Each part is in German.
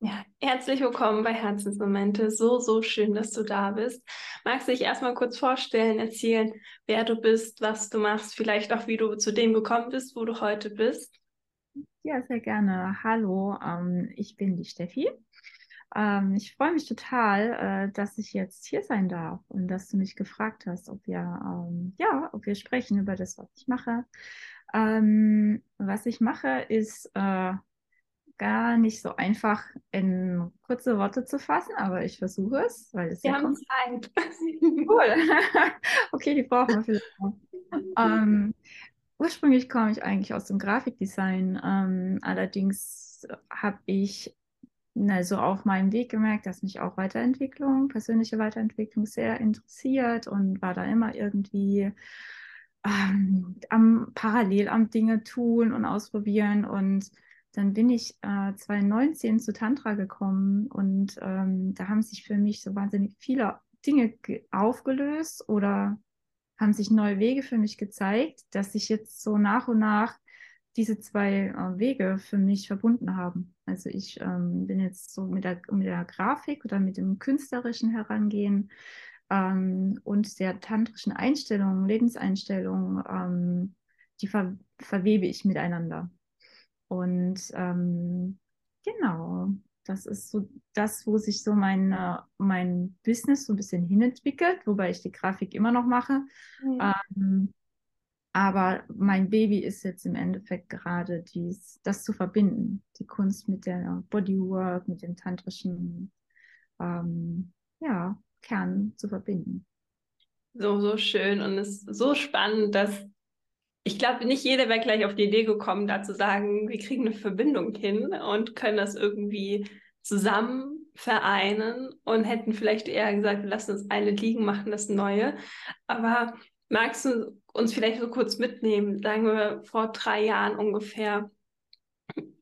Ja, herzlich willkommen bei Herzensmomente. So, so schön, dass du da bist. Magst du dich erstmal kurz vorstellen, erzählen, wer du bist, was du machst, vielleicht auch, wie du zu dem gekommen bist, wo du heute bist? Ja, sehr gerne. Hallo, ähm, ich bin die Steffi. Ähm, ich freue mich total, äh, dass ich jetzt hier sein darf und dass du mich gefragt hast, ob wir, ähm, ja, ob wir sprechen über das, was ich mache. Ähm, was ich mache, ist äh, gar nicht so einfach in kurze Worte zu fassen, aber ich versuche es, weil es Wir ja haben Zeit. Cool. okay, die brauchen wir vielleicht. Ähm, ursprünglich komme ich eigentlich aus dem Grafikdesign. Ähm, allerdings habe ich so auf meinem Weg gemerkt, dass mich auch Weiterentwicklung, persönliche Weiterentwicklung sehr interessiert und war da immer irgendwie ähm, am parallel am Dinge tun und ausprobieren und dann bin ich äh, 2019 zu Tantra gekommen und ähm, da haben sich für mich so wahnsinnig viele Dinge aufgelöst oder haben sich neue Wege für mich gezeigt, dass sich jetzt so nach und nach diese zwei äh, Wege für mich verbunden haben. Also ich ähm, bin jetzt so mit der, mit der Grafik oder mit dem künstlerischen Herangehen ähm, und der tantrischen Einstellung, Lebenseinstellung, ähm, die ver verwebe ich miteinander. Und ähm, genau, das ist so das, wo sich so mein, mein Business so ein bisschen hinentwickelt, wobei ich die Grafik immer noch mache. Mhm. Ähm, aber mein Baby ist jetzt im Endeffekt gerade dies, das zu verbinden, die Kunst mit der Bodywork, mit dem tantrischen ähm, ja, Kern zu verbinden. So, so schön und es ist so spannend, dass ich glaube, nicht jeder wäre gleich auf die Idee gekommen, da zu sagen, wir kriegen eine Verbindung hin und können das irgendwie zusammen vereinen und hätten vielleicht eher gesagt, wir lassen das eine liegen, machen das neue. Aber magst du uns vielleicht so kurz mitnehmen, sagen wir vor drei Jahren ungefähr,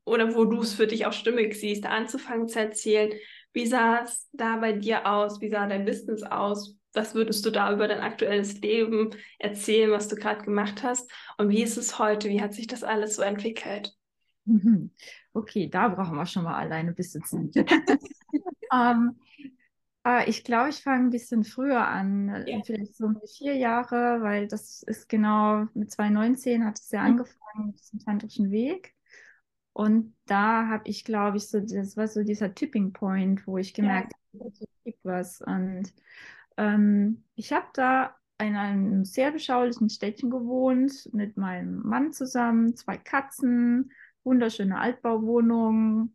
oder wo du es für dich auch stimmig siehst, anzufangen zu erzählen, wie sah es da bei dir aus, wie sah dein Business aus, was würdest du da über dein aktuelles Leben erzählen, was du gerade gemacht hast? Und wie ist es heute? Wie hat sich das alles so entwickelt? Mhm. Okay, da brauchen wir schon mal alleine ein bisschen Zeit. ähm, äh, ich glaube, ich fange ein bisschen früher an, ja. vielleicht so um die vier Jahre, weil das ist genau mit 2019 hat es ja mhm. angefangen mit diesem tantrischen Weg. Und da habe ich, glaube ich, so, das war so dieser Tipping Point, wo ich gemerkt ja. habe, es gibt was. Und ähm, ich habe da in einem sehr beschaulichen Städtchen gewohnt, mit meinem Mann zusammen, zwei Katzen, wunderschöne Altbauwohnung.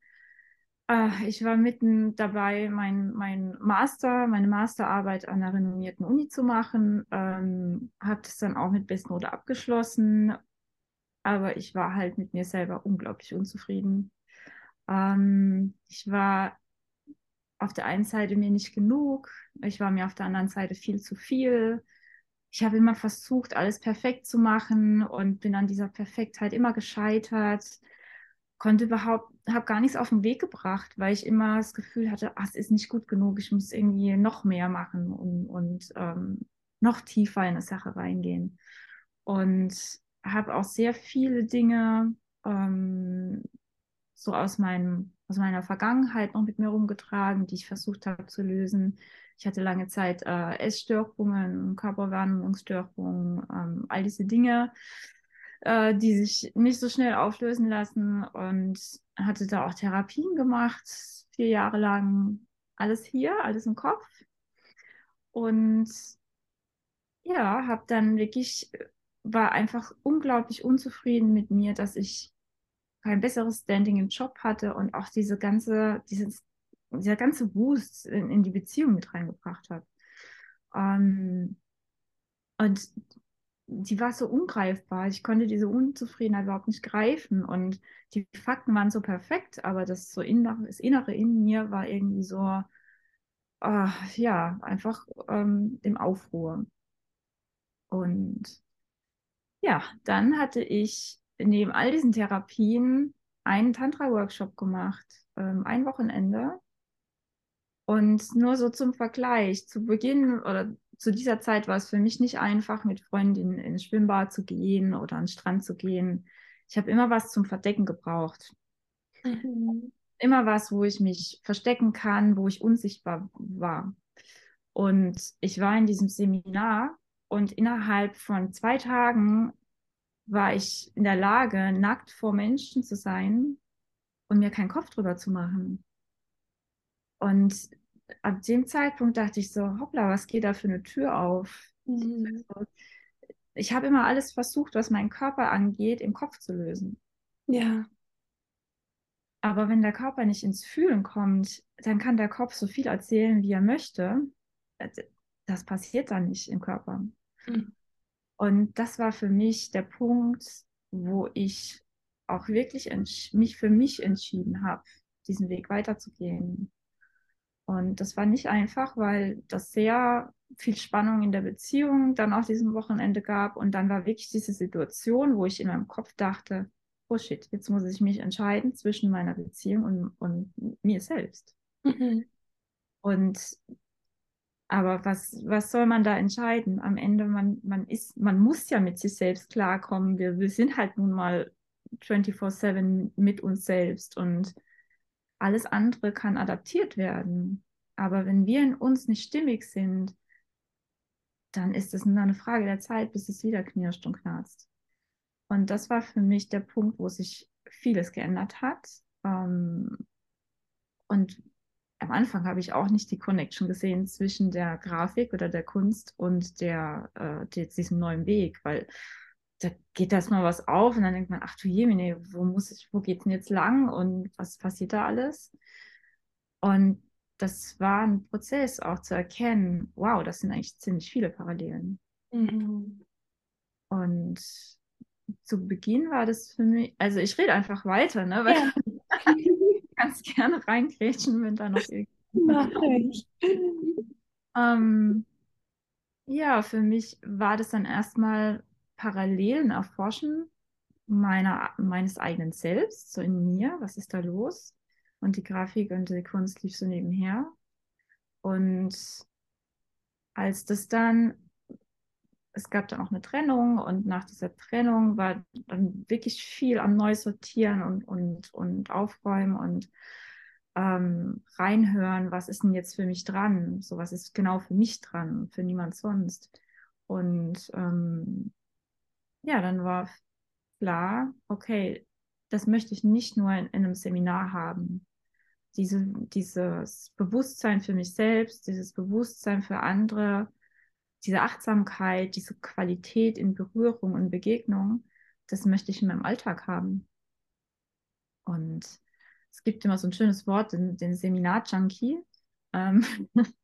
Äh, ich war mitten dabei, mein, mein Master, meine Masterarbeit an einer renommierten Uni zu machen, ähm, habe das dann auch mit Bestnote abgeschlossen, aber ich war halt mit mir selber unglaublich unzufrieden. Ähm, ich war auf der einen Seite mir nicht genug, ich war mir auf der anderen Seite viel zu viel. Ich habe immer versucht, alles perfekt zu machen und bin an dieser Perfektheit immer gescheitert. Konnte überhaupt, habe gar nichts auf den Weg gebracht, weil ich immer das Gefühl hatte, ach, es ist nicht gut genug, ich muss irgendwie noch mehr machen und, und ähm, noch tiefer in eine Sache reingehen. Und habe auch sehr viele Dinge ähm, so aus meinem aus meiner Vergangenheit noch mit mir rumgetragen, die ich versucht habe zu lösen. Ich hatte lange Zeit äh, Essstörungen, Körperwahrnehmungsstörungen, ähm, all diese Dinge, äh, die sich nicht so schnell auflösen lassen und hatte da auch Therapien gemacht, vier Jahre lang. Alles hier, alles im Kopf. Und ja, habe dann wirklich, war einfach unglaublich unzufrieden mit mir, dass ich kein besseres Standing im Job hatte und auch diese ganze, dieses, dieser ganze Wust in, in die Beziehung mit reingebracht hat. Ähm, und die war so ungreifbar. Ich konnte diese Unzufriedenheit überhaupt nicht greifen. Und die Fakten waren so perfekt, aber das so innere, das Innere in mir war irgendwie so, äh, ja, einfach ähm, im Aufruhr. Und ja, dann hatte ich neben all diesen Therapien einen Tantra-Workshop gemacht, ähm, ein Wochenende. Und nur so zum Vergleich, zu Beginn oder zu dieser Zeit war es für mich nicht einfach, mit Freundinnen ins Schwimmbad zu gehen oder an den Strand zu gehen. Ich habe immer was zum Verdecken gebraucht. Mhm. immer was, wo ich mich verstecken kann, wo ich unsichtbar war. Und ich war in diesem Seminar und innerhalb von zwei Tagen war ich in der Lage, nackt vor Menschen zu sein und mir keinen Kopf drüber zu machen. Und ab dem Zeitpunkt dachte ich so, hoppla, was geht da für eine Tür auf? Mhm. Also, ich habe immer alles versucht, was meinen Körper angeht, im Kopf zu lösen. Ja. Aber wenn der Körper nicht ins Fühlen kommt, dann kann der Kopf so viel erzählen, wie er möchte. Das passiert dann nicht im Körper. Mhm. Und das war für mich der Punkt, wo ich auch wirklich mich für mich entschieden habe, diesen Weg weiterzugehen. Und das war nicht einfach, weil das sehr viel Spannung in der Beziehung dann auch diesem Wochenende gab. Und dann war wirklich diese Situation, wo ich in meinem Kopf dachte, oh shit, jetzt muss ich mich entscheiden zwischen meiner Beziehung und, und mir selbst. Mhm. Und aber was, was soll man da entscheiden? Am Ende, man, man ist, man muss ja mit sich selbst klarkommen. Wir, wir sind halt nun mal 24-7 mit uns selbst und alles andere kann adaptiert werden. Aber wenn wir in uns nicht stimmig sind, dann ist es nur eine Frage der Zeit, bis es wieder knirscht und knarzt. Und das war für mich der Punkt, wo sich vieles geändert hat. Ähm, und am Anfang habe ich auch nicht die Connection gesehen zwischen der Grafik oder der Kunst und der, äh, diesem neuen Weg, weil da geht erstmal was auf und dann denkt man, ach du Jemine, wo muss ich, wo geht's denn jetzt lang und was passiert da alles? Und das war ein Prozess auch zu erkennen, wow, das sind eigentlich ziemlich viele Parallelen. Mhm. Und zu Beginn war das für mich, also ich rede einfach weiter, ne? Weil ja. ganz gerne reingrätschen, wenn da noch irgendwas. ähm, ja, für mich war das dann erstmal Parallelen erforschen meiner, meines eigenen Selbst, so in mir, was ist da los? Und die Grafik und die Kunst lief so nebenher. Und als das dann, es gab dann auch eine Trennung und nach dieser Trennung war dann wirklich viel am Neusortieren und, und, und Aufräumen und ähm, reinhören, was ist denn jetzt für mich dran? So was ist genau für mich dran, für niemand sonst. Und ähm, ja, dann war klar, okay, das möchte ich nicht nur in, in einem Seminar haben. Diese, dieses Bewusstsein für mich selbst, dieses Bewusstsein für andere, diese Achtsamkeit, diese Qualität in Berührung und Begegnung, das möchte ich in meinem Alltag haben. Und es gibt immer so ein schönes Wort, den, den Seminar-Junkie. Ähm,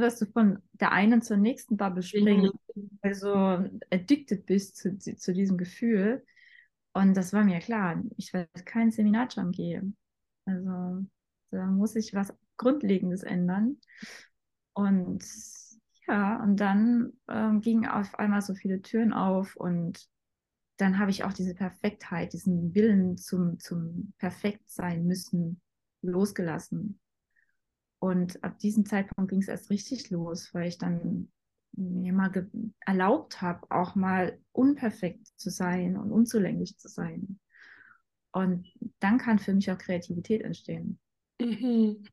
dass du von der einen zur nächsten Bubble springst, mhm. also addicted bist zu, zu diesem Gefühl. Und das war mir klar. Ich werde kein Seminarjump gehen. Also da muss ich was Grundlegendes ändern. Und ja, und dann ähm, gingen auf einmal so viele Türen auf und dann habe ich auch diese Perfektheit, diesen Willen zum, zum perfekt sein müssen losgelassen. Und ab diesem Zeitpunkt ging es erst richtig los, weil ich dann mir mal erlaubt habe, auch mal unperfekt zu sein und unzulänglich zu sein. Und dann kann für mich auch Kreativität entstehen. Mhm.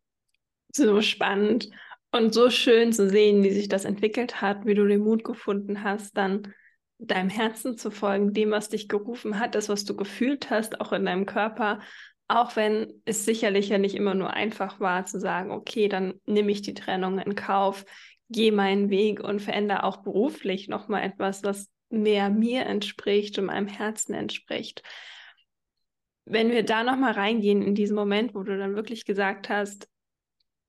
So spannend und so schön zu sehen, wie sich das entwickelt hat, wie du den Mut gefunden hast, dann deinem Herzen zu folgen, dem, was dich gerufen hat, das, was du gefühlt hast, auch in deinem Körper auch wenn es sicherlich ja nicht immer nur einfach war zu sagen, okay, dann nehme ich die Trennung in Kauf, gehe meinen Weg und verändere auch beruflich nochmal etwas, was mehr mir entspricht und meinem Herzen entspricht. Wenn wir da nochmal reingehen in diesen Moment, wo du dann wirklich gesagt hast,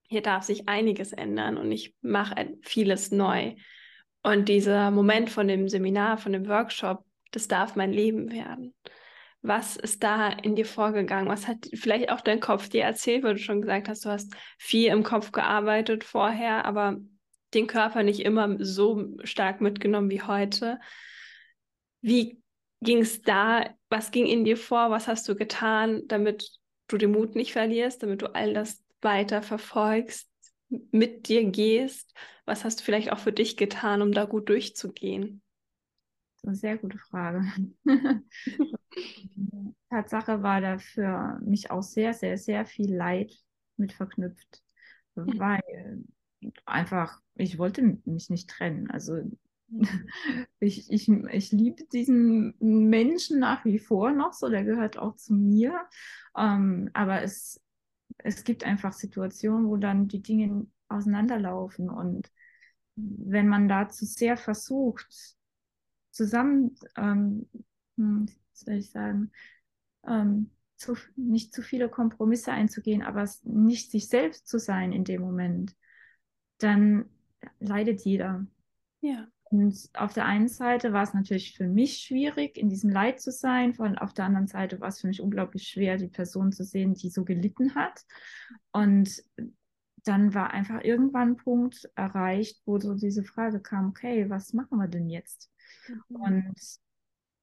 hier darf sich einiges ändern und ich mache vieles neu. Und dieser Moment von dem Seminar, von dem Workshop, das darf mein Leben werden. Was ist da in dir vorgegangen? Was hat vielleicht auch dein Kopf dir erzählt, weil du schon gesagt hast, du hast viel im Kopf gearbeitet vorher, aber den Körper nicht immer so stark mitgenommen wie heute. Wie ging es da? Was ging in dir vor? Was hast du getan, damit du den Mut nicht verlierst, damit du all das weiter verfolgst, mit dir gehst? Was hast du vielleicht auch für dich getan, um da gut durchzugehen? eine sehr gute Frage. Tatsache war da für mich auch sehr, sehr, sehr viel Leid mit verknüpft, weil einfach, ich wollte mich nicht trennen. Also ich, ich, ich liebe diesen Menschen nach wie vor noch so, der gehört auch zu mir. Ähm, aber es, es gibt einfach Situationen, wo dann die Dinge auseinanderlaufen. Und wenn man dazu sehr versucht, zusammen, ähm, hm, soll ich sagen, ähm, zu, nicht zu viele Kompromisse einzugehen, aber nicht sich selbst zu sein in dem Moment, dann leidet jeder. Ja. Und auf der einen Seite war es natürlich für mich schwierig, in diesem Leid zu sein. Und auf der anderen Seite war es für mich unglaublich schwer, die Person zu sehen, die so gelitten hat. Und dann war einfach irgendwann ein Punkt erreicht, wo so diese Frage kam, okay, was machen wir denn jetzt? Mhm. Und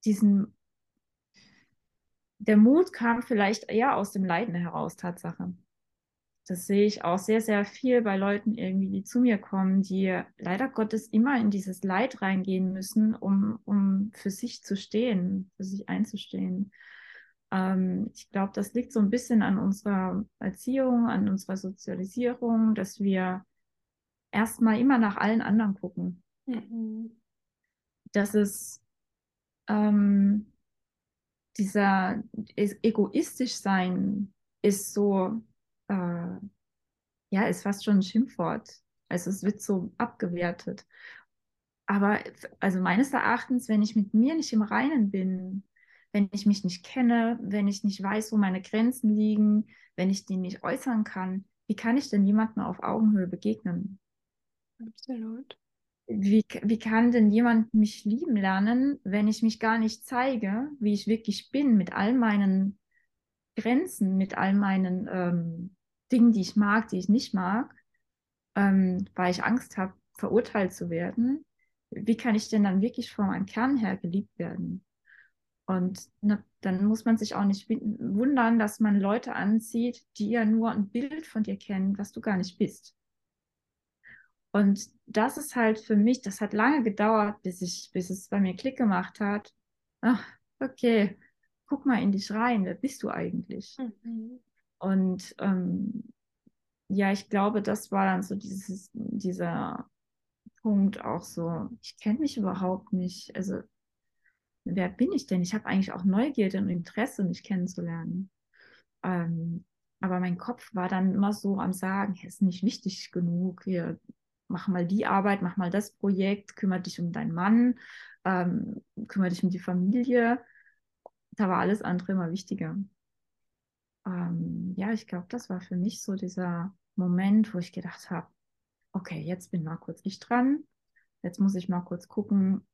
diesen, der Mut kam vielleicht eher aus dem Leiden heraus, Tatsache das sehe ich auch sehr, sehr viel bei Leuten irgendwie, die zu mir kommen, die leider Gottes immer in dieses Leid reingehen müssen, um, um für sich zu stehen, für sich einzustehen. Ähm, ich glaube, das liegt so ein bisschen an unserer Erziehung, an unserer Sozialisierung, dass wir erstmal immer nach allen anderen gucken. Mhm. Dass es ähm, dieser egoistisch sein ist so äh, ja, ist fast schon ein Schimpfwort. Also es wird so abgewertet. Aber also meines Erachtens, wenn ich mit mir nicht im Reinen bin, wenn ich mich nicht kenne, wenn ich nicht weiß, wo meine Grenzen liegen, wenn ich die nicht äußern kann, wie kann ich denn jemandem auf Augenhöhe begegnen? Absolut. Wie, wie kann denn jemand mich lieben lernen, wenn ich mich gar nicht zeige, wie ich wirklich bin, mit all meinen Grenzen, mit all meinen ähm, Dingen, die ich mag, die ich nicht mag, ähm, weil ich Angst habe, verurteilt zu werden, wie kann ich denn dann wirklich von meinem Kern her geliebt werden? Und ne, dann muss man sich auch nicht wundern, dass man Leute anzieht, die ja nur ein Bild von dir kennen, was du gar nicht bist. Und das ist halt für mich, das hat lange gedauert, bis ich, bis es bei mir Klick gemacht hat. Ach, okay, guck mal in dich rein, wer bist du eigentlich? Mhm. Und ähm, ja, ich glaube, das war dann so dieses, dieser Punkt auch so, ich kenne mich überhaupt nicht. Also, wer bin ich denn? Ich habe eigentlich auch Neugierde und Interesse, mich kennenzulernen. Ähm, aber mein Kopf war dann immer so am Sagen, es ist nicht wichtig genug, hier, mach mal die Arbeit, mach mal das Projekt, kümmere dich um deinen Mann, ähm, kümmere dich um die Familie da war alles andere immer wichtiger. Ähm, ja, ich glaube, das war für mich so dieser Moment, wo ich gedacht habe, okay, jetzt bin mal kurz ich dran. Jetzt muss ich mal kurz gucken,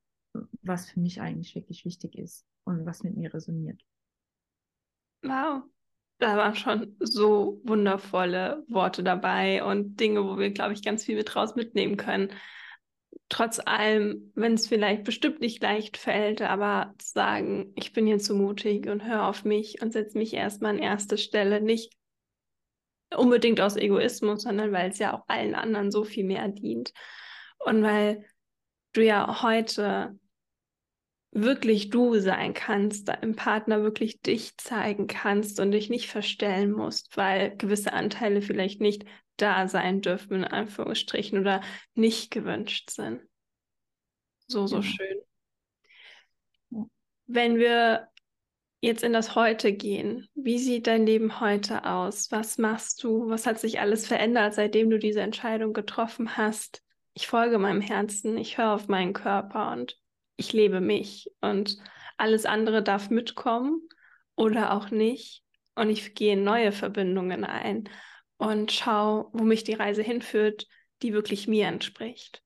was für mich eigentlich wirklich wichtig ist und was mit mir resoniert. Wow, da waren schon so wundervolle Worte dabei und Dinge, wo wir, glaube ich, ganz viel mit raus mitnehmen können trotz allem, wenn es vielleicht bestimmt nicht leicht fällt, aber zu sagen, ich bin hier zu mutig und hör auf mich und setze mich erstmal an erste Stelle, nicht unbedingt aus Egoismus, sondern weil es ja auch allen anderen so viel mehr dient. Und weil du ja heute wirklich du sein kannst, deinem Partner wirklich dich zeigen kannst und dich nicht verstellen musst, weil gewisse Anteile vielleicht nicht da sein dürfen, in Anführungsstrichen, oder nicht gewünscht sind. So, so ja. schön. Wenn wir jetzt in das Heute gehen, wie sieht dein Leben heute aus? Was machst du? Was hat sich alles verändert, seitdem du diese Entscheidung getroffen hast? Ich folge meinem Herzen, ich höre auf meinen Körper und ich lebe mich und alles andere darf mitkommen oder auch nicht. Und ich gehe in neue Verbindungen ein und schau, wo mich die Reise hinführt, die wirklich mir entspricht.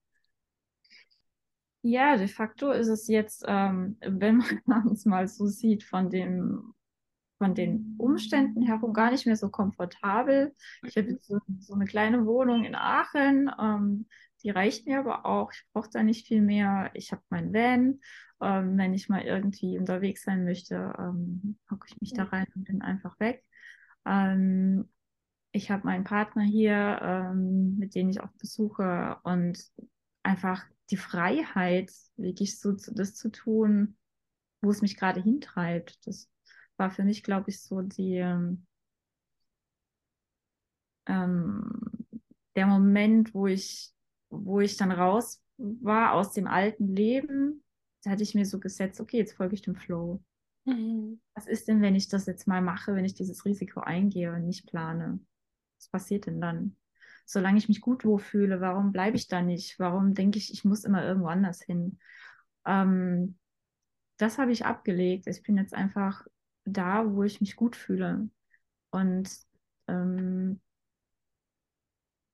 Ja, de facto ist es jetzt, ähm, wenn man es mal so sieht, von dem von den Umständen herum gar nicht mehr so komfortabel. Ich habe jetzt so, so, eine kleine Wohnung in Aachen, ähm, die reicht mir aber auch. Ich brauche da nicht viel mehr. Ich habe mein Van. Ähm, wenn ich mal irgendwie unterwegs sein möchte, ähm, hocke ich mich da rein und bin einfach weg. Ähm, ich habe meinen Partner hier, ähm, mit dem ich auch besuche und einfach die Freiheit, wirklich so das zu tun, wo es mich gerade hintreibt. Das war für mich, glaube ich, so die ähm, ähm, der Moment, wo ich, wo ich dann raus war aus dem alten Leben, da hatte ich mir so gesetzt, okay, jetzt folge ich dem Flow. Mhm. Was ist denn, wenn ich das jetzt mal mache, wenn ich dieses Risiko eingehe und nicht plane? Was passiert denn dann? Solange ich mich gut wohlfühle, warum bleibe ich da nicht? Warum denke ich, ich muss immer irgendwo anders hin? Ähm, das habe ich abgelegt. Ich bin jetzt einfach da, wo ich mich gut fühle. Und ähm,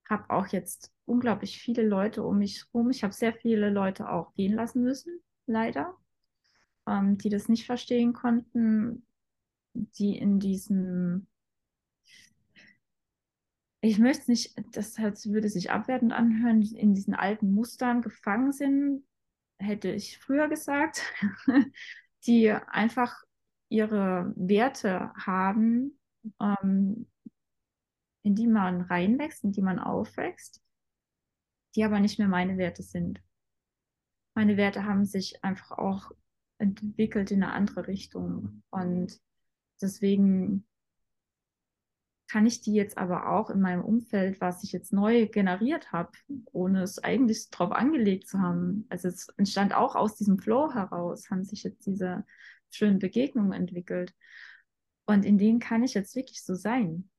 habe auch jetzt unglaublich viele Leute um mich herum. Ich habe sehr viele Leute auch gehen lassen müssen, leider, ähm, die das nicht verstehen konnten, die in diesem, ich möchte es nicht, das würde sich abwertend anhören, in diesen alten Mustern gefangen sind, hätte ich früher gesagt, die einfach ihre Werte haben, ähm, in die man reinwächst, in die man aufwächst, die aber nicht mehr meine Werte sind. Meine Werte haben sich einfach auch entwickelt in eine andere Richtung. Und deswegen kann ich die jetzt aber auch in meinem Umfeld, was ich jetzt neu generiert habe, ohne es eigentlich drauf angelegt zu haben. Also es entstand auch aus diesem Flow heraus, haben sich jetzt diese schönen Begegnungen entwickelt. Und in denen kann ich jetzt wirklich so sein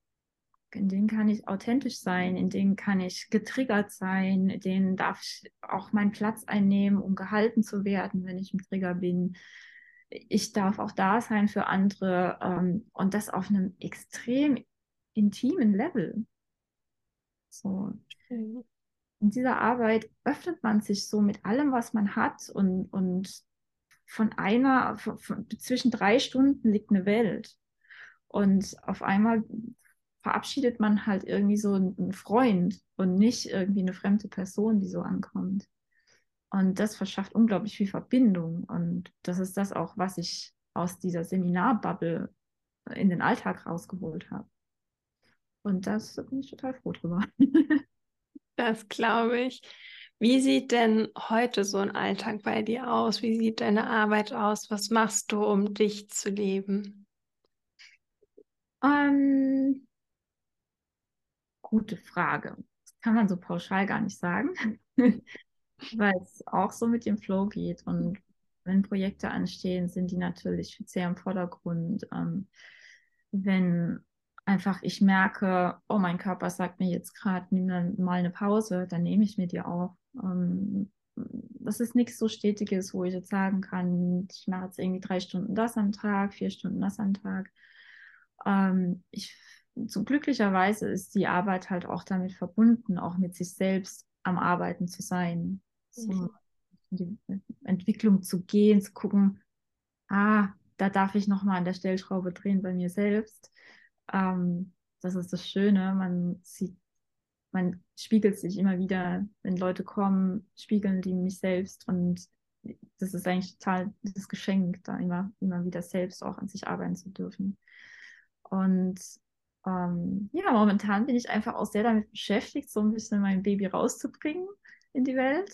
in denen kann ich authentisch sein, in denen kann ich getriggert sein, in denen darf ich auch meinen Platz einnehmen, um gehalten zu werden, wenn ich im Trigger bin. Ich darf auch da sein für andere ähm, und das auf einem extrem intimen Level. So. In dieser Arbeit öffnet man sich so mit allem, was man hat und, und von einer, von, von, zwischen drei Stunden liegt eine Welt. Und auf einmal verabschiedet man halt irgendwie so einen Freund und nicht irgendwie eine fremde Person, die so ankommt. Und das verschafft unglaublich viel Verbindung. Und das ist das auch, was ich aus dieser Seminarbubble in den Alltag rausgeholt habe. Und das bin ich total froh drüber. das glaube ich. Wie sieht denn heute so ein Alltag bei dir aus? Wie sieht deine Arbeit aus? Was machst du, um dich zu leben? Ähm, gute Frage. Das kann man so pauschal gar nicht sagen, weil es auch so mit dem Flow geht. Und wenn Projekte anstehen, sind die natürlich sehr im Vordergrund. Ähm, wenn einfach ich merke, oh, mein Körper sagt mir jetzt gerade, nimm dann mal eine Pause, dann nehme ich mir die auch. Ähm, das ist nichts so Stetiges, wo ich jetzt sagen kann, ich mache jetzt irgendwie drei Stunden das am Tag, vier Stunden das am Tag. Ähm, ich so glücklicherweise ist die Arbeit halt auch damit verbunden, auch mit sich selbst am Arbeiten zu sein. So, mhm. die Entwicklung zu gehen, zu gucken, ah, da darf ich nochmal an der Stellschraube drehen bei mir selbst. Ähm, das ist das Schöne, man sieht, man spiegelt sich immer wieder, wenn Leute kommen, spiegeln die mich selbst und das ist eigentlich total das Geschenk, da immer, immer wieder selbst auch an sich arbeiten zu dürfen. Und ähm, ja, momentan bin ich einfach auch sehr damit beschäftigt, so ein bisschen mein Baby rauszubringen in die Welt.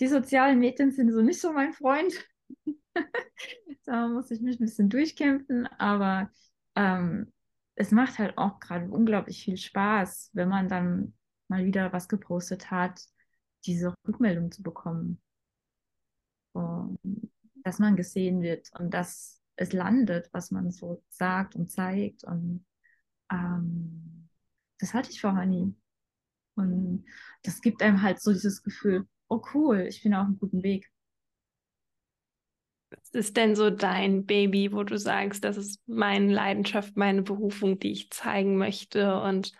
Die sozialen Medien sind so nicht so mein Freund. da muss ich mich ein bisschen durchkämpfen, aber ähm, es macht halt auch gerade unglaublich viel Spaß, wenn man dann mal wieder was gepostet hat, diese Rückmeldung zu bekommen. Und, dass man gesehen wird und dass es landet, was man so sagt und zeigt. Und ähm, das hatte ich vorher nie. Und das gibt einem halt so dieses Gefühl, oh cool, ich bin auf einem guten Weg. Was ist denn so dein Baby, wo du sagst, das ist meine Leidenschaft, meine Berufung, die ich zeigen möchte und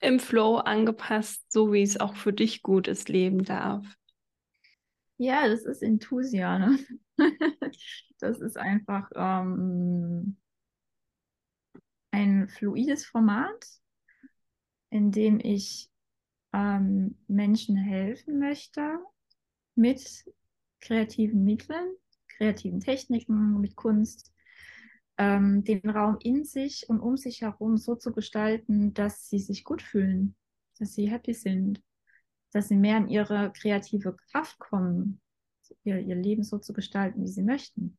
im Flow angepasst, so wie es auch für dich gut ist, leben darf? Ja, das ist Intusia. Ne? das ist einfach ähm, ein fluides Format, in dem ich ähm, Menschen helfen möchte mit kreativen Mitteln, kreativen Techniken, mit Kunst, ähm, den Raum in sich und um sich herum so zu gestalten, dass sie sich gut fühlen, dass sie happy sind, dass sie mehr in ihre kreative Kraft kommen, ihr, ihr Leben so zu gestalten, wie sie möchten.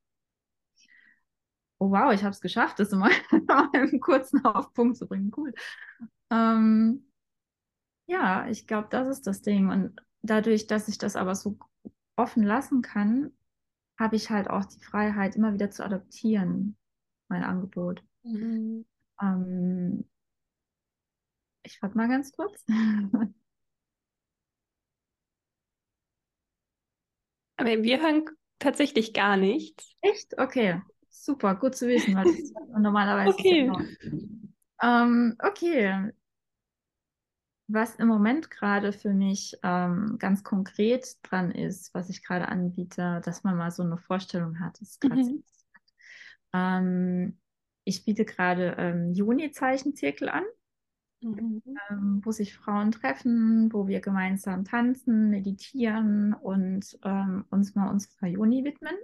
Oh wow, ich habe es geschafft, das mal, einen kurzen auf Punkt zu bringen. Cool. Ähm, ja, ich glaube, das ist das Ding. Und dadurch, dass ich das aber so offen lassen kann, habe ich halt auch die Freiheit, immer wieder zu adaptieren, mein Angebot. Mhm. Ähm, ich frage mal ganz kurz. Aber wir hören tatsächlich gar nichts. Echt? Okay. Super, gut zu wissen, weil das normalerweise. Okay. Ähm, okay. Was im Moment gerade für mich ähm, ganz konkret dran ist, was ich gerade anbiete, dass man mal so eine Vorstellung hat, ist gerade mhm. ähm, ich biete gerade ähm, Juni-Zeichenzirkel an, mhm. ähm, wo sich Frauen treffen, wo wir gemeinsam tanzen, meditieren und ähm, uns mal unserer Juni widmen.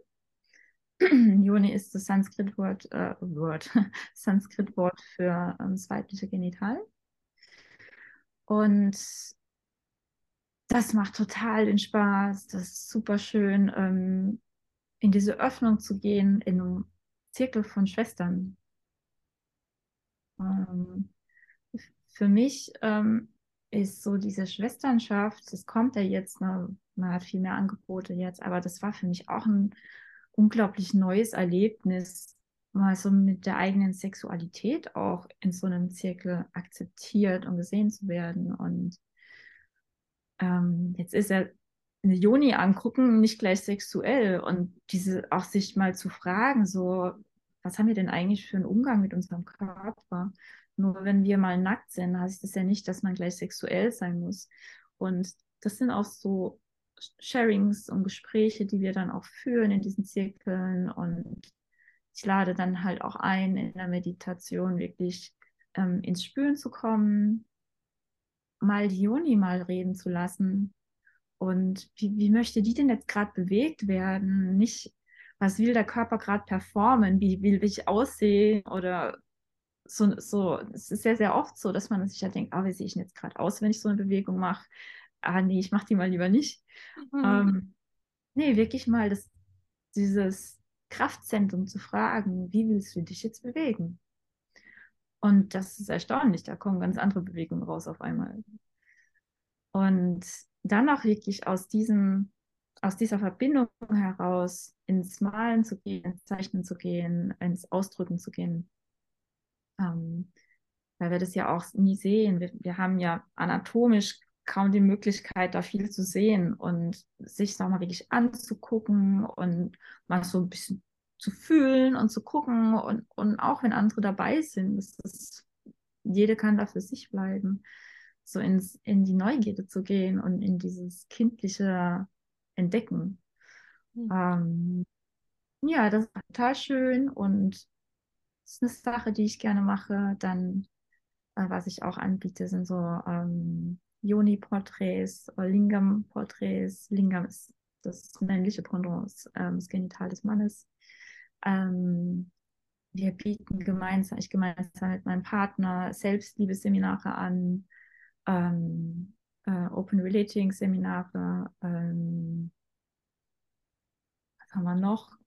Juni ist das Sanskrit-Wort äh, Sanskrit für ähm, das weibliche Genital. Und das macht total den Spaß. Das ist super schön, ähm, in diese Öffnung zu gehen, in einem Zirkel von Schwestern. Ähm, für mich ähm, ist so diese Schwesternschaft, das kommt ja jetzt, ne, man hat viel mehr Angebote jetzt, aber das war für mich auch ein unglaublich neues Erlebnis, mal so mit der eigenen Sexualität auch in so einem Zirkel akzeptiert und gesehen zu werden. Und ähm, jetzt ist er eine Joni angucken, nicht gleich sexuell und diese auch sich mal zu fragen, so, was haben wir denn eigentlich für einen Umgang mit unserem Körper? Nur wenn wir mal nackt sind, heißt das ja nicht, dass man gleich sexuell sein muss. Und das sind auch so Sharings und Gespräche, die wir dann auch führen in diesen Zirkeln und ich lade dann halt auch ein, in der Meditation wirklich ähm, ins Spüren zu kommen, mal die Juni mal reden zu lassen. Und wie, wie möchte die denn jetzt gerade bewegt werden? Nicht, was will der Körper gerade performen? Wie will ich aussehen? Oder so, so, es ist sehr, sehr oft so, dass man sich ja denkt, ah, wie sehe ich denn jetzt gerade aus, wenn ich so eine Bewegung mache? Ah, nee, ich mache die mal lieber nicht. Mhm. Ähm, nee, wirklich mal das, dieses Kraftzentrum zu fragen, wie willst du dich jetzt bewegen? Und das ist erstaunlich, da kommen ganz andere Bewegungen raus auf einmal. Und dann auch wirklich aus diesem, aus dieser Verbindung heraus ins Malen zu gehen, ins Zeichnen zu gehen, ins Ausdrücken zu gehen. Ähm, weil wir das ja auch nie sehen. Wir, wir haben ja anatomisch kaum die Möglichkeit, da viel zu sehen und sich da mal wirklich anzugucken und mal so ein bisschen zu fühlen und zu gucken und, und auch wenn andere dabei sind, das ist, jede kann da für sich bleiben, so ins, in die Neugierde zu gehen und in dieses kindliche Entdecken. Mhm. Ähm, ja, das ist total schön und das ist eine Sache, die ich gerne mache. Dann, äh, was ich auch anbiete, sind so ähm, Yoni-Porträts, Lingam-Porträts. Lingam ist das männliche Pendant, ähm, das Genital des Mannes. Ähm, wir bieten gemeinsam, ich gemeinsam mit meinem Partner Selbstliebe-Seminare an, ähm, äh, Open Relating Seminare, ähm, was haben wir noch?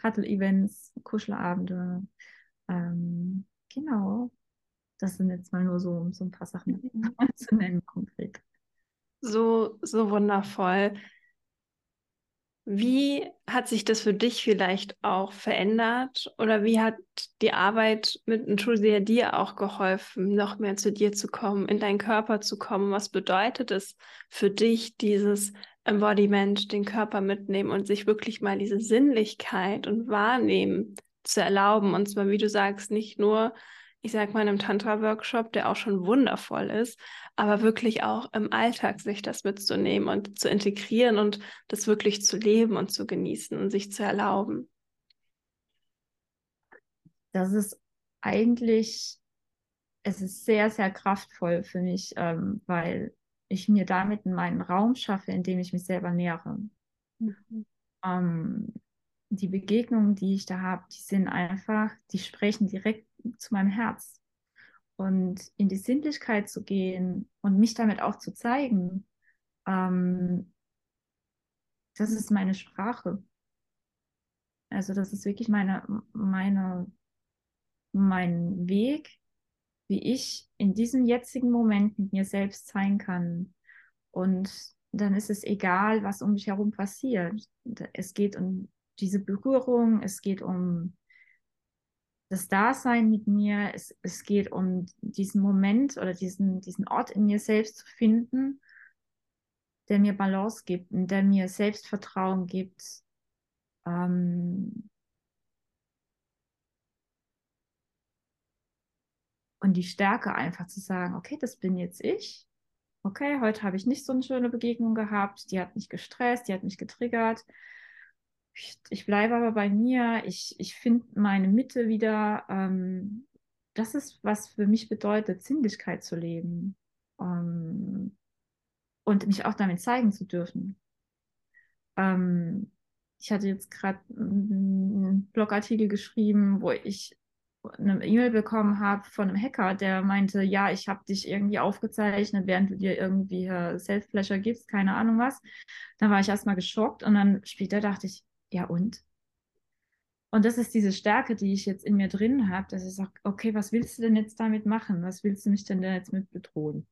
Cuddle-Events, Kuschelabende. Ähm, genau, das sind jetzt mal nur so, so ein paar Sachen mhm. zu nennen konkret. So, so wundervoll. Wie hat sich das für dich vielleicht auch verändert oder wie hat die Arbeit mit Intrusia dir auch geholfen, noch mehr zu dir zu kommen, in deinen Körper zu kommen? Was bedeutet es für dich, dieses Embodiment, den Körper mitnehmen und sich wirklich mal diese Sinnlichkeit und Wahrnehmen zu erlauben? Und zwar, wie du sagst, nicht nur ich sag mal, in einem Tantra-Workshop, der auch schon wundervoll ist, aber wirklich auch im Alltag sich das mitzunehmen und zu integrieren und das wirklich zu leben und zu genießen und sich zu erlauben. Das ist eigentlich, es ist sehr, sehr kraftvoll für mich, ähm, weil ich mir damit meinen Raum schaffe, in dem ich mich selber nähere. Mhm. Ähm, die Begegnungen, die ich da habe, die sind einfach, die sprechen direkt zu meinem Herz. Und in die Sinnlichkeit zu gehen und mich damit auch zu zeigen, ähm, das ist meine Sprache. Also das ist wirklich meine, meine, mein Weg, wie ich in diesem jetzigen Moment mit mir selbst sein kann. Und dann ist es egal, was um mich herum passiert. Es geht um diese Berührung, es geht um das Dasein mit mir, es, es geht um diesen Moment oder diesen, diesen Ort in mir selbst zu finden, der mir Balance gibt und der mir Selbstvertrauen gibt. Ähm und die Stärke einfach zu sagen, okay, das bin jetzt ich. Okay, heute habe ich nicht so eine schöne Begegnung gehabt, die hat mich gestresst, die hat mich getriggert ich, ich bleibe aber bei mir, ich, ich finde meine Mitte wieder. Ähm, das ist, was für mich bedeutet, Sinnlichkeit zu leben ähm, und mich auch damit zeigen zu dürfen. Ähm, ich hatte jetzt gerade einen Blogartikel geschrieben, wo ich eine E-Mail bekommen habe von einem Hacker, der meinte, ja, ich habe dich irgendwie aufgezeichnet, während du dir irgendwie äh, Self-Pleasure gibst, keine Ahnung was. Dann war ich erstmal geschockt und dann später dachte ich, ja und? Und das ist diese Stärke, die ich jetzt in mir drin habe, dass ich sage, okay, was willst du denn jetzt damit machen? Was willst du mich denn da jetzt mit bedrohen?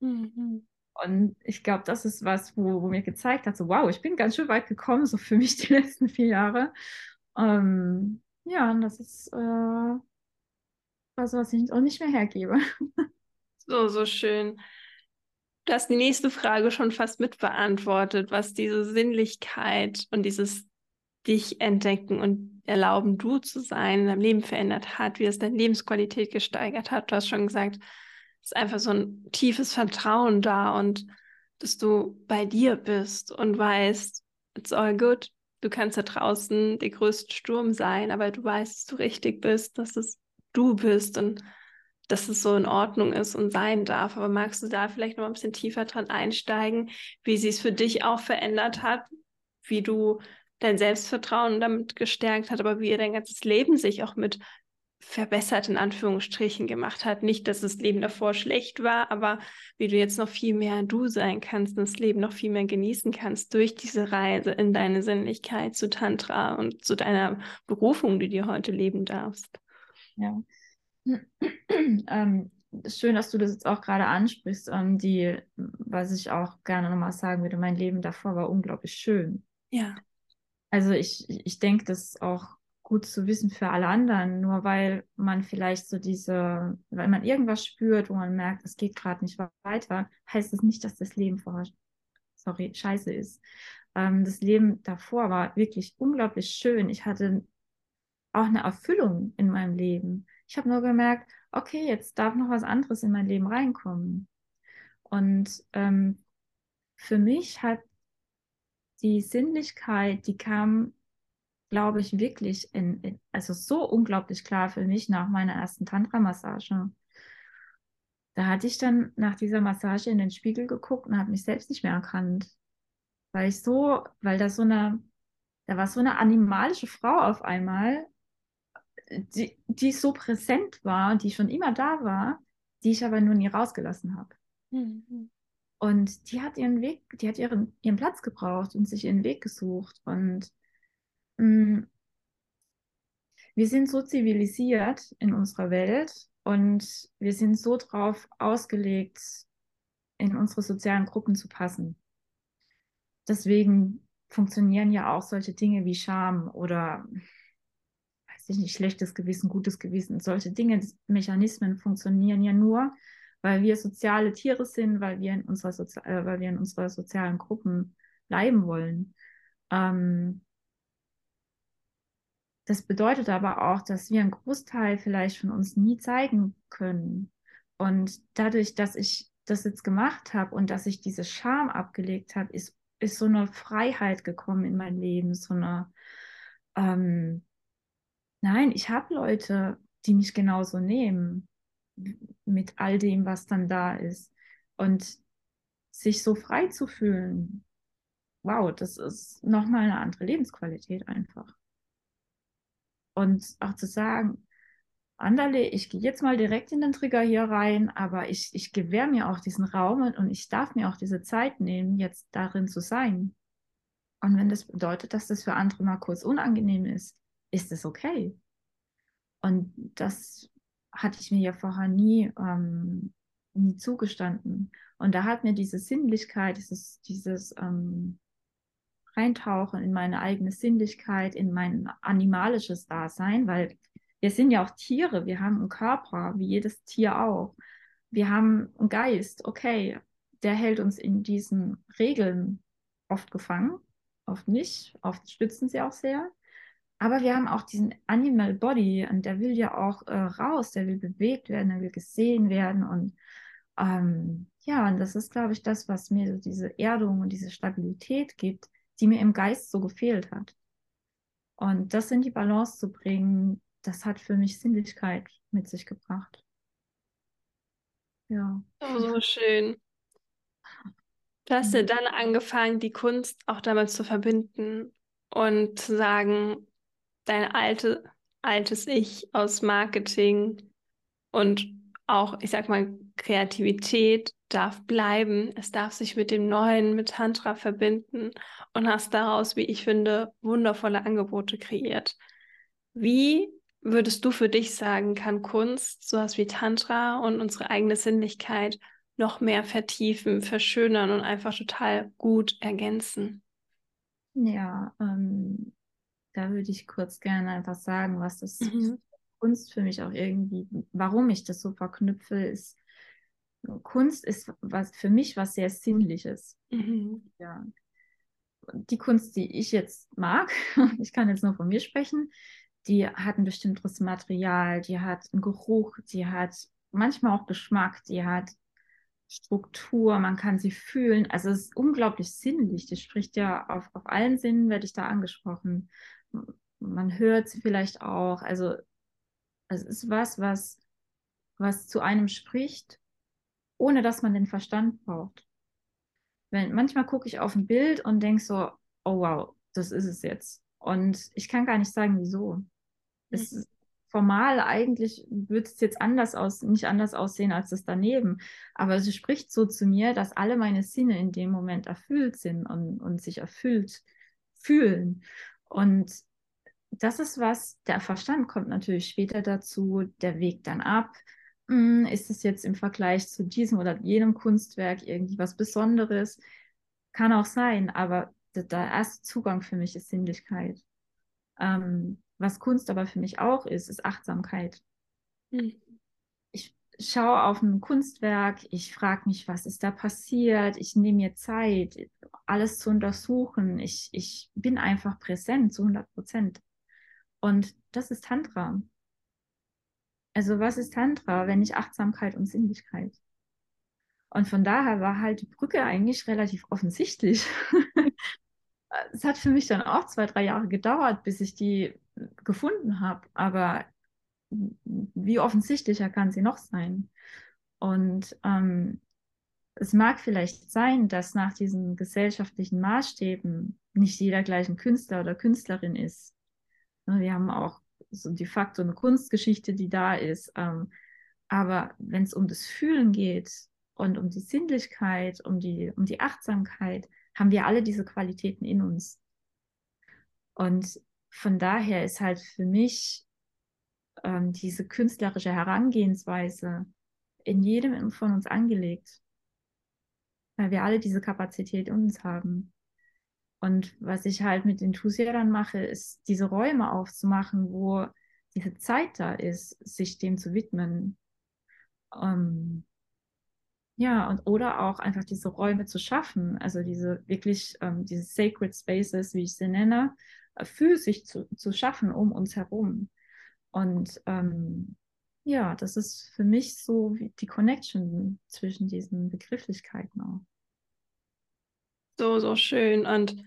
Mhm. Und ich glaube, das ist was, wo, wo mir gezeigt hat, so wow, ich bin ganz schön weit gekommen, so für mich die letzten vier Jahre. Ähm, ja, und das ist äh, was, was ich auch nicht mehr hergebe. So, so schön. Du hast die nächste Frage schon fast mitbeantwortet, was diese Sinnlichkeit und dieses dich entdecken und erlauben, du zu sein, in deinem Leben verändert hat, wie es deine Lebensqualität gesteigert hat. Du hast schon gesagt, es ist einfach so ein tiefes Vertrauen da und dass du bei dir bist und weißt, it's all good. Du kannst da draußen der größte Sturm sein, aber du weißt, dass du richtig bist, dass es du bist und dass es so in Ordnung ist und sein darf. Aber magst du da vielleicht noch ein bisschen tiefer dran einsteigen, wie sie es für dich auch verändert hat, wie du dein Selbstvertrauen damit gestärkt hat, aber wie ihr dein ganzes Leben sich auch mit verbessert in Anführungsstrichen gemacht hat. Nicht, dass das Leben davor schlecht war, aber wie du jetzt noch viel mehr du sein kannst und das Leben noch viel mehr genießen kannst durch diese Reise in deine Sinnlichkeit zu Tantra und zu deiner Berufung, die du heute leben darfst. Ja. ähm, schön, dass du das jetzt auch gerade ansprichst. Ähm, die, was ich auch gerne nochmal sagen würde, mein Leben davor war unglaublich schön. Ja. Also ich, ich denke, das ist auch gut zu wissen für alle anderen, nur weil man vielleicht so diese, weil man irgendwas spürt, wo man merkt, es geht gerade nicht weiter, heißt es das nicht, dass das Leben vorher, sorry, scheiße ist. Ähm, das Leben davor war wirklich unglaublich schön. Ich hatte auch eine Erfüllung in meinem Leben. Ich habe nur gemerkt, okay, jetzt darf noch was anderes in mein Leben reinkommen. Und ähm, für mich hat die Sinnlichkeit, die kam, glaube ich, wirklich in, in, also so unglaublich klar für mich nach meiner ersten Tantra-Massage. Da hatte ich dann nach dieser Massage in den Spiegel geguckt und habe mich selbst nicht mehr erkannt. Weil ich so, weil da so eine, da war so eine animalische Frau auf einmal, die, die so präsent war, die schon immer da war, die ich aber nur nie rausgelassen habe. Mhm. Und die hat ihren Weg, die hat ihren, ihren Platz gebraucht und sich ihren Weg gesucht. Und mh, mm, wir sind so zivilisiert in unserer Welt und wir sind so drauf ausgelegt, in unsere sozialen Gruppen zu passen. Deswegen funktionieren ja auch solche Dinge wie Scham oder weiß ich nicht, schlechtes Gewissen, gutes Gewissen. Solche Dinge, Mechanismen funktionieren ja nur, weil wir soziale Tiere sind, weil wir in unserer, Sozi äh, weil wir in unserer sozialen Gruppen bleiben wollen. Ähm, das bedeutet aber auch, dass wir einen Großteil vielleicht von uns nie zeigen können. Und dadurch, dass ich das jetzt gemacht habe und dass ich diese Scham abgelegt habe, ist, ist so eine Freiheit gekommen in mein Leben, so eine, ähm, nein, ich habe Leute, die mich genauso nehmen mit all dem, was dann da ist. Und sich so frei zu fühlen, wow, das ist nochmal eine andere Lebensqualität einfach. Und auch zu sagen, Anderle, ich gehe jetzt mal direkt in den Trigger hier rein, aber ich, ich gewähre mir auch diesen Raum und ich darf mir auch diese Zeit nehmen, jetzt darin zu sein. Und wenn das bedeutet, dass das für andere mal kurz unangenehm ist, ist es okay. Und das hatte ich mir ja vorher nie, ähm, nie zugestanden. Und da hat mir diese Sinnlichkeit, dieses, dieses ähm, Reintauchen in meine eigene Sinnlichkeit, in mein animalisches Dasein, weil wir sind ja auch Tiere, wir haben einen Körper, wie jedes Tier auch. Wir haben einen Geist, okay, der hält uns in diesen Regeln oft gefangen, oft nicht, oft stützen sie auch sehr. Aber wir haben auch diesen Animal Body und der will ja auch äh, raus, der will bewegt werden, der will gesehen werden und ähm, ja, und das ist, glaube ich, das, was mir so diese Erdung und diese Stabilität gibt, die mir im Geist so gefehlt hat. Und das in die Balance zu bringen, das hat für mich Sinnlichkeit mit sich gebracht. Ja. Oh, so schön. Du hast ja dann angefangen, die Kunst auch damit zu verbinden und zu sagen, dein alte, altes Ich aus Marketing und auch, ich sag mal, Kreativität darf bleiben. Es darf sich mit dem Neuen, mit Tantra verbinden und hast daraus, wie ich finde, wundervolle Angebote kreiert. Wie würdest du für dich sagen, kann Kunst, sowas wie Tantra und unsere eigene Sinnlichkeit noch mehr vertiefen, verschönern und einfach total gut ergänzen? Ja, ähm, da würde ich kurz gerne einfach sagen, was das mhm. Kunst für mich auch irgendwie, warum ich das so verknüpfe, ist, Kunst ist was für mich was sehr Sinnliches. Mhm. Ja. Die Kunst, die ich jetzt mag, ich kann jetzt nur von mir sprechen, die hat ein bestimmtes Material, die hat einen Geruch, die hat manchmal auch Geschmack, die hat Struktur, man kann sie fühlen. Also es ist unglaublich sinnlich. Die spricht ja auf, auf allen Sinnen, werde ich da angesprochen. Man hört sie vielleicht auch. Also es ist was, was, was zu einem spricht, ohne dass man den Verstand braucht. Wenn, manchmal gucke ich auf ein Bild und denke so, oh wow, das ist es jetzt. Und ich kann gar nicht sagen, wieso. Es ist formal eigentlich würde es jetzt anders aus, nicht anders aussehen als das daneben. Aber es spricht so zu mir, dass alle meine Sinne in dem Moment erfüllt sind und, und sich erfüllt fühlen. Und das ist was, der Verstand kommt natürlich später dazu, der wägt dann ab. Hm, ist es jetzt im Vergleich zu diesem oder jenem Kunstwerk irgendwie was Besonderes? Kann auch sein, aber der, der erste Zugang für mich ist Sinnlichkeit. Ähm, was Kunst aber für mich auch ist, ist Achtsamkeit. Mhm. Schaue auf ein Kunstwerk, ich frage mich, was ist da passiert, ich nehme mir Zeit, alles zu untersuchen. Ich, ich bin einfach präsent zu 100 Prozent. Und das ist Tantra. Also was ist Tantra, wenn nicht Achtsamkeit und Sinnlichkeit? Und von daher war halt die Brücke eigentlich relativ offensichtlich. es hat für mich dann auch zwei, drei Jahre gedauert, bis ich die gefunden habe. Aber wie offensichtlicher kann sie noch sein? Und ähm, es mag vielleicht sein, dass nach diesen gesellschaftlichen Maßstäben nicht jeder gleich ein Künstler oder Künstlerin ist. Ne, wir haben auch so de facto eine Kunstgeschichte, die da ist. Ähm, aber wenn es um das Fühlen geht und um die Sinnlichkeit, um die, um die Achtsamkeit, haben wir alle diese Qualitäten in uns. Und von daher ist halt für mich ähm, diese künstlerische Herangehensweise in jedem von uns angelegt, weil wir alle diese Kapazität in uns haben. Und was ich halt mit Enthusia dann mache, ist diese Räume aufzumachen, wo diese Zeit da ist, sich dem zu widmen. Ähm, ja, und oder auch einfach diese Räume zu schaffen, also diese wirklich, ähm, diese Sacred Spaces, wie ich sie nenne, äh, physisch zu, zu schaffen um uns herum. Und ähm, ja, das ist für mich so die Connection zwischen diesen Begrifflichkeiten auch. So, so schön. Und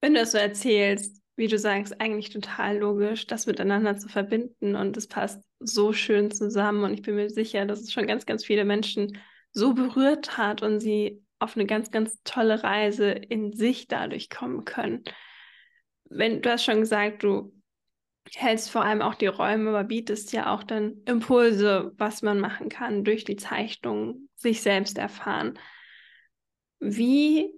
wenn du das so erzählst, wie du sagst, eigentlich total logisch, das miteinander zu verbinden und es passt so schön zusammen. Und ich bin mir sicher, dass es schon ganz, ganz viele Menschen so berührt hat und sie auf eine ganz, ganz tolle Reise in sich dadurch kommen können. Wenn du hast schon gesagt, du hältst vor allem auch die Räume, aber bietest ja auch dann Impulse, was man machen kann durch die Zeichnung, sich selbst erfahren. Wie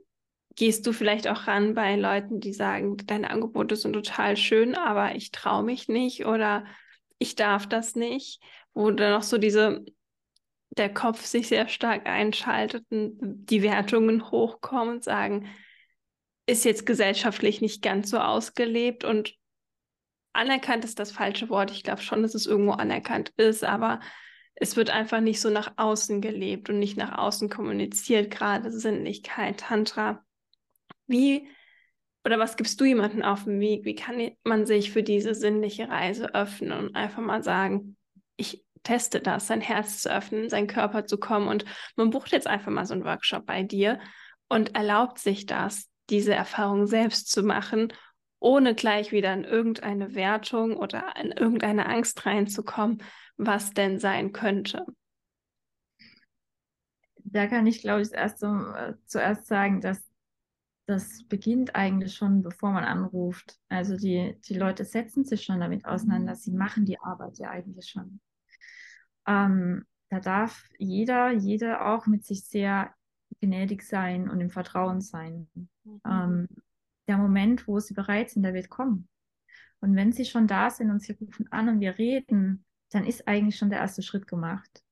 gehst du vielleicht auch ran bei Leuten, die sagen, deine Angebote sind total schön, aber ich traue mich nicht oder ich darf das nicht, wo dann noch so diese, der Kopf sich sehr stark einschaltet und die Wertungen hochkommen und sagen, ist jetzt gesellschaftlich nicht ganz so ausgelebt und anerkannt ist das falsche Wort. Ich glaube schon, dass es irgendwo anerkannt ist, aber es wird einfach nicht so nach außen gelebt und nicht nach außen kommuniziert, gerade Sinnlichkeit, Tantra. Wie oder was gibst du jemandem auf dem Weg? Wie kann man sich für diese sinnliche Reise öffnen und einfach mal sagen, ich teste das, sein Herz zu öffnen, seinen Körper zu kommen und man bucht jetzt einfach mal so einen Workshop bei dir und erlaubt sich das, diese Erfahrung selbst zu machen, ohne gleich wieder in irgendeine Wertung oder in irgendeine Angst reinzukommen, was denn sein könnte. Da kann ich, glaube ich, erst äh, zuerst sagen, dass das beginnt eigentlich schon, bevor man anruft. Also die, die Leute setzen sich schon damit auseinander, sie machen die Arbeit ja eigentlich schon. Ähm, da darf jeder, jede auch mit sich sehr gnädig sein und im Vertrauen sein. Mhm. Ähm, der Moment, wo sie bereit sind, der wird kommen. Und wenn sie schon da sind und sie rufen an und wir reden, dann ist eigentlich schon der erste Schritt gemacht.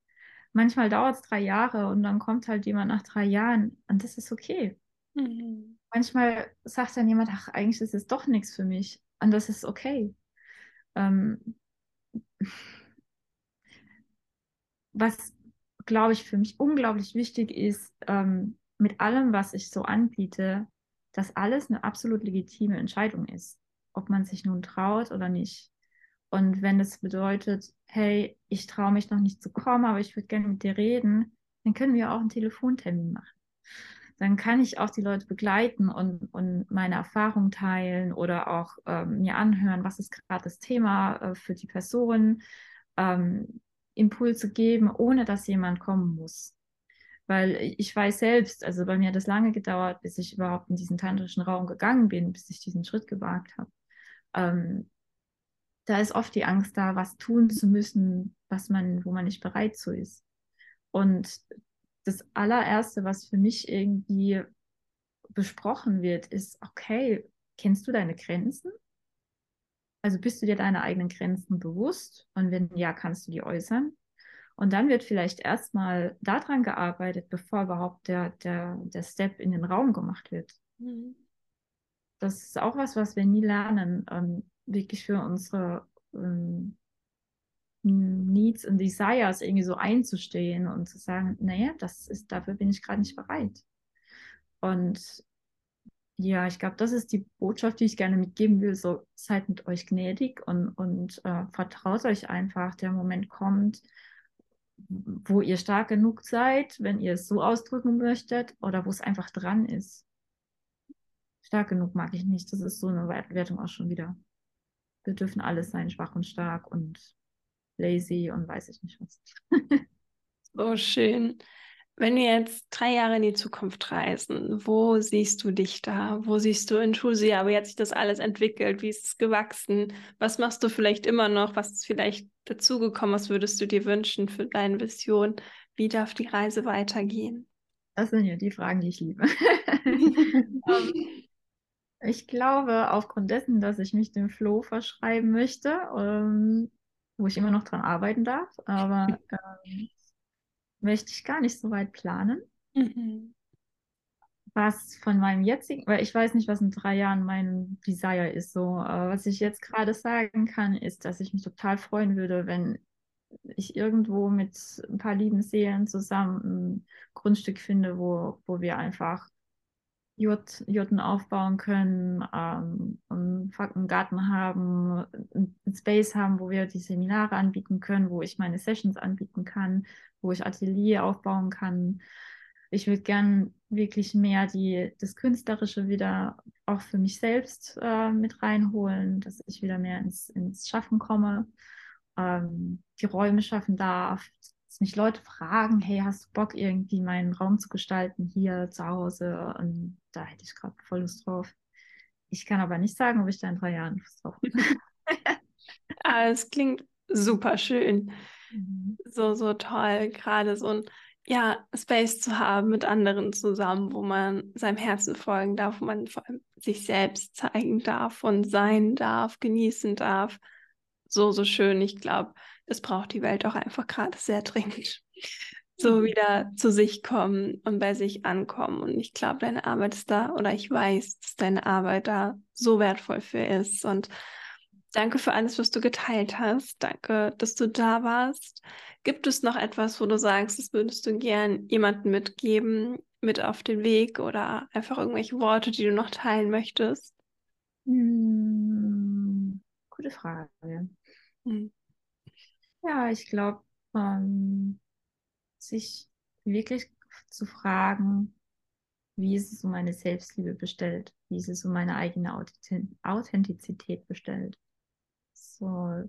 Manchmal dauert es drei Jahre und dann kommt halt jemand nach drei Jahren und das ist okay. Mhm manchmal sagt dann jemand, ach, eigentlich ist es doch nichts für mich. Und das ist okay. Ähm, was, glaube ich, für mich unglaublich wichtig ist, ähm, mit allem, was ich so anbiete, dass alles eine absolut legitime Entscheidung ist, ob man sich nun traut oder nicht. Und wenn es bedeutet, hey, ich traue mich noch nicht zu kommen, aber ich würde gerne mit dir reden, dann können wir auch einen Telefontermin machen dann kann ich auch die Leute begleiten und, und meine Erfahrungen teilen oder auch ähm, mir anhören, was ist gerade das Thema äh, für die Person, ähm, Impulse geben, ohne dass jemand kommen muss. Weil ich weiß selbst, also bei mir hat es lange gedauert, bis ich überhaupt in diesen tantrischen Raum gegangen bin, bis ich diesen Schritt gewagt habe. Ähm, da ist oft die Angst da, was tun zu müssen, was man, wo man nicht bereit zu ist. Und das allererste, was für mich irgendwie besprochen wird, ist, okay, kennst du deine Grenzen? Also bist du dir deine eigenen Grenzen bewusst? Und wenn ja, kannst du die äußern? Und dann wird vielleicht erstmal daran gearbeitet, bevor überhaupt der, der, der Step in den Raum gemacht wird. Mhm. Das ist auch was, was wir nie lernen, ähm, wirklich für unsere ähm, Needs und Desires irgendwie so einzustehen und zu sagen, naja, das ist, dafür bin ich gerade nicht bereit. Und ja, ich glaube, das ist die Botschaft, die ich gerne mitgeben will. So, seid mit euch gnädig und, und äh, vertraut euch einfach. Der Moment kommt, wo ihr stark genug seid, wenn ihr es so ausdrücken möchtet, oder wo es einfach dran ist. Stark genug mag ich nicht. Das ist so eine Wertung auch schon wieder. Wir dürfen alles sein, schwach und stark und lazy und weiß ich nicht was. so schön. Wenn wir jetzt drei Jahre in die Zukunft reisen, wo siehst du dich da? Wo siehst du in Schulsia? Wie hat sich das alles entwickelt? Wie ist es gewachsen? Was machst du vielleicht immer noch? Was ist vielleicht dazugekommen? Was würdest du dir wünschen für deine Vision? Wie darf die Reise weitergehen? Das sind ja die Fragen, die ich liebe. Ähm, ich glaube, aufgrund dessen, dass ich mich dem Flow verschreiben möchte, ähm, wo ich immer noch dran arbeiten darf, aber ähm, möchte ich gar nicht so weit planen. Mhm. Was von meinem jetzigen, weil ich weiß nicht, was in drei Jahren mein Desire ist. So, äh, was ich jetzt gerade sagen kann, ist, dass ich mich total freuen würde, wenn ich irgendwo mit ein paar lieben Seelen zusammen ein Grundstück finde, wo, wo wir einfach Jurten aufbauen können, ähm, einen Garten haben, einen Space haben, wo wir die Seminare anbieten können, wo ich meine Sessions anbieten kann, wo ich Atelier aufbauen kann. Ich würde gern wirklich mehr die, das Künstlerische wieder auch für mich selbst äh, mit reinholen, dass ich wieder mehr ins, ins Schaffen komme, ähm, die Räume schaffen darf, dass mich Leute fragen, hey, hast du Bock, irgendwie meinen Raum zu gestalten hier zu Hause? Und da hätte ich gerade voll Lust drauf. Ich kann aber nicht sagen, ob ich da in drei Jahren Lust drauf habe. Ah, es klingt super schön. Mhm. So, so toll, gerade so ein ja, Space zu haben mit anderen zusammen, wo man seinem Herzen folgen darf, wo man vor allem sich selbst zeigen darf und sein darf, genießen darf. So, so schön. Ich glaube, das braucht die Welt auch einfach gerade sehr dringend. So mhm. wieder zu sich kommen und bei sich ankommen. Und ich glaube, deine Arbeit ist da, oder ich weiß, dass deine Arbeit da so wertvoll für ist. Und danke für alles, was du geteilt hast. Danke, dass du da warst. Gibt es noch etwas, wo du sagst, das würdest du gern jemandem mitgeben, mit auf den Weg oder einfach irgendwelche Worte, die du noch teilen möchtest? Hm, gute Frage. Hm. Ja, ich glaube, ähm, sich wirklich zu fragen, wie ist es um meine Selbstliebe bestellt, wie ist es um meine eigene Authentizität bestellt. So,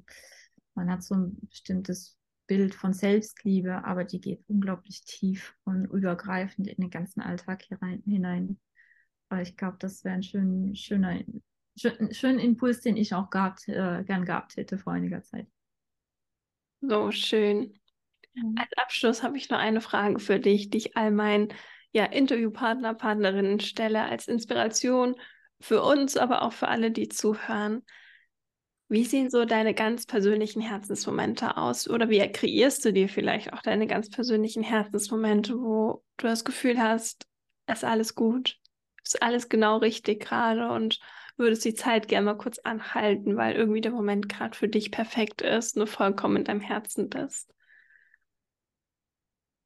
man hat so ein bestimmtes Bild von Selbstliebe, aber die geht unglaublich tief und übergreifend in den ganzen Alltag hinein. Aber ich glaube, das wäre ein schön, schöner, schön, schöner Impuls, den ich auch gehabt, äh, gern gehabt hätte vor einiger Zeit. So schön. Als Abschluss habe ich noch eine Frage für dich, die ich all meinen ja, Interviewpartner, Partnerinnen stelle, als Inspiration für uns, aber auch für alle, die zuhören. Wie sehen so deine ganz persönlichen Herzensmomente aus? Oder wie kreierst du dir vielleicht auch deine ganz persönlichen Herzensmomente, wo du das Gefühl hast, es ist alles gut, ist alles genau richtig gerade und würdest die Zeit gerne mal kurz anhalten, weil irgendwie der Moment gerade für dich perfekt ist, nur vollkommen in deinem Herzen bist?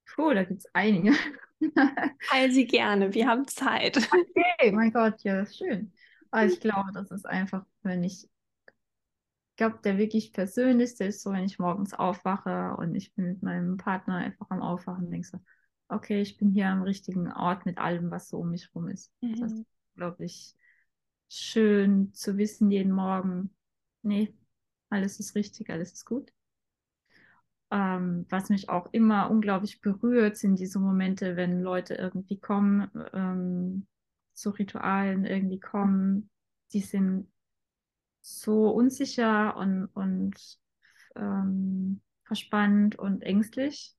Puh, da gibt es einige. Teil sie gerne, wir haben Zeit. Okay, mein Gott, ja, das ist schön. Aber ich glaube, das ist einfach, wenn ich glaube, der wirklich persönlichste ist so, wenn ich morgens aufwache und ich bin mit meinem Partner einfach am Aufwachen und denke so, okay, ich bin hier am richtigen Ort mit allem, was so um mich herum ist. Mhm. Das ist, glaube ich, schön zu wissen jeden Morgen, nee, alles ist richtig, alles ist gut. Ähm, was mich auch immer unglaublich berührt, sind diese Momente, wenn Leute irgendwie kommen, ähm, zu Ritualen irgendwie kommen, die sind so unsicher und, und ähm, verspannt und ängstlich.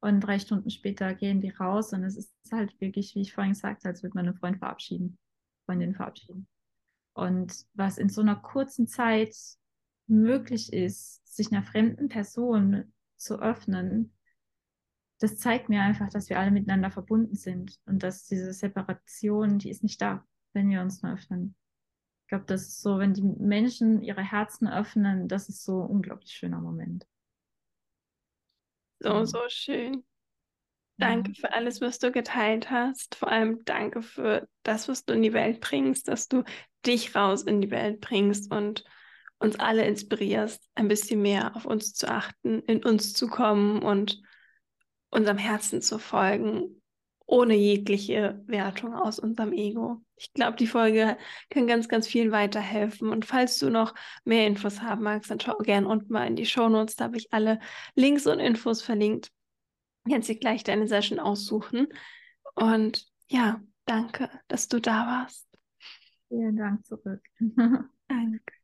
Und drei Stunden später gehen die raus und es ist halt wirklich, wie ich vorhin gesagt habe, als würde man einen Freund verabschieden, Freundin verabschieden. Und was in so einer kurzen Zeit möglich ist, sich einer fremden Person zu öffnen, das zeigt mir einfach, dass wir alle miteinander verbunden sind und dass diese Separation, die ist nicht da, wenn wir uns nur öffnen. Ich glaube, das ist so, wenn die Menschen ihre Herzen öffnen, das ist so ein unglaublich schöner Moment. So, so schön. Danke für alles, was du geteilt hast. Vor allem danke für das, was du in die Welt bringst, dass du dich raus in die Welt bringst und uns alle inspirierst, ein bisschen mehr auf uns zu achten, in uns zu kommen und unserem Herzen zu folgen ohne jegliche Wertung aus unserem Ego. Ich glaube, die Folge kann ganz, ganz vielen weiterhelfen. Und falls du noch mehr Infos haben magst, dann schau gerne unten mal in die Show Notes. Da habe ich alle Links und Infos verlinkt. Kannst dir gleich deine Session aussuchen. Und ja, danke, dass du da warst. Vielen Dank zurück. danke.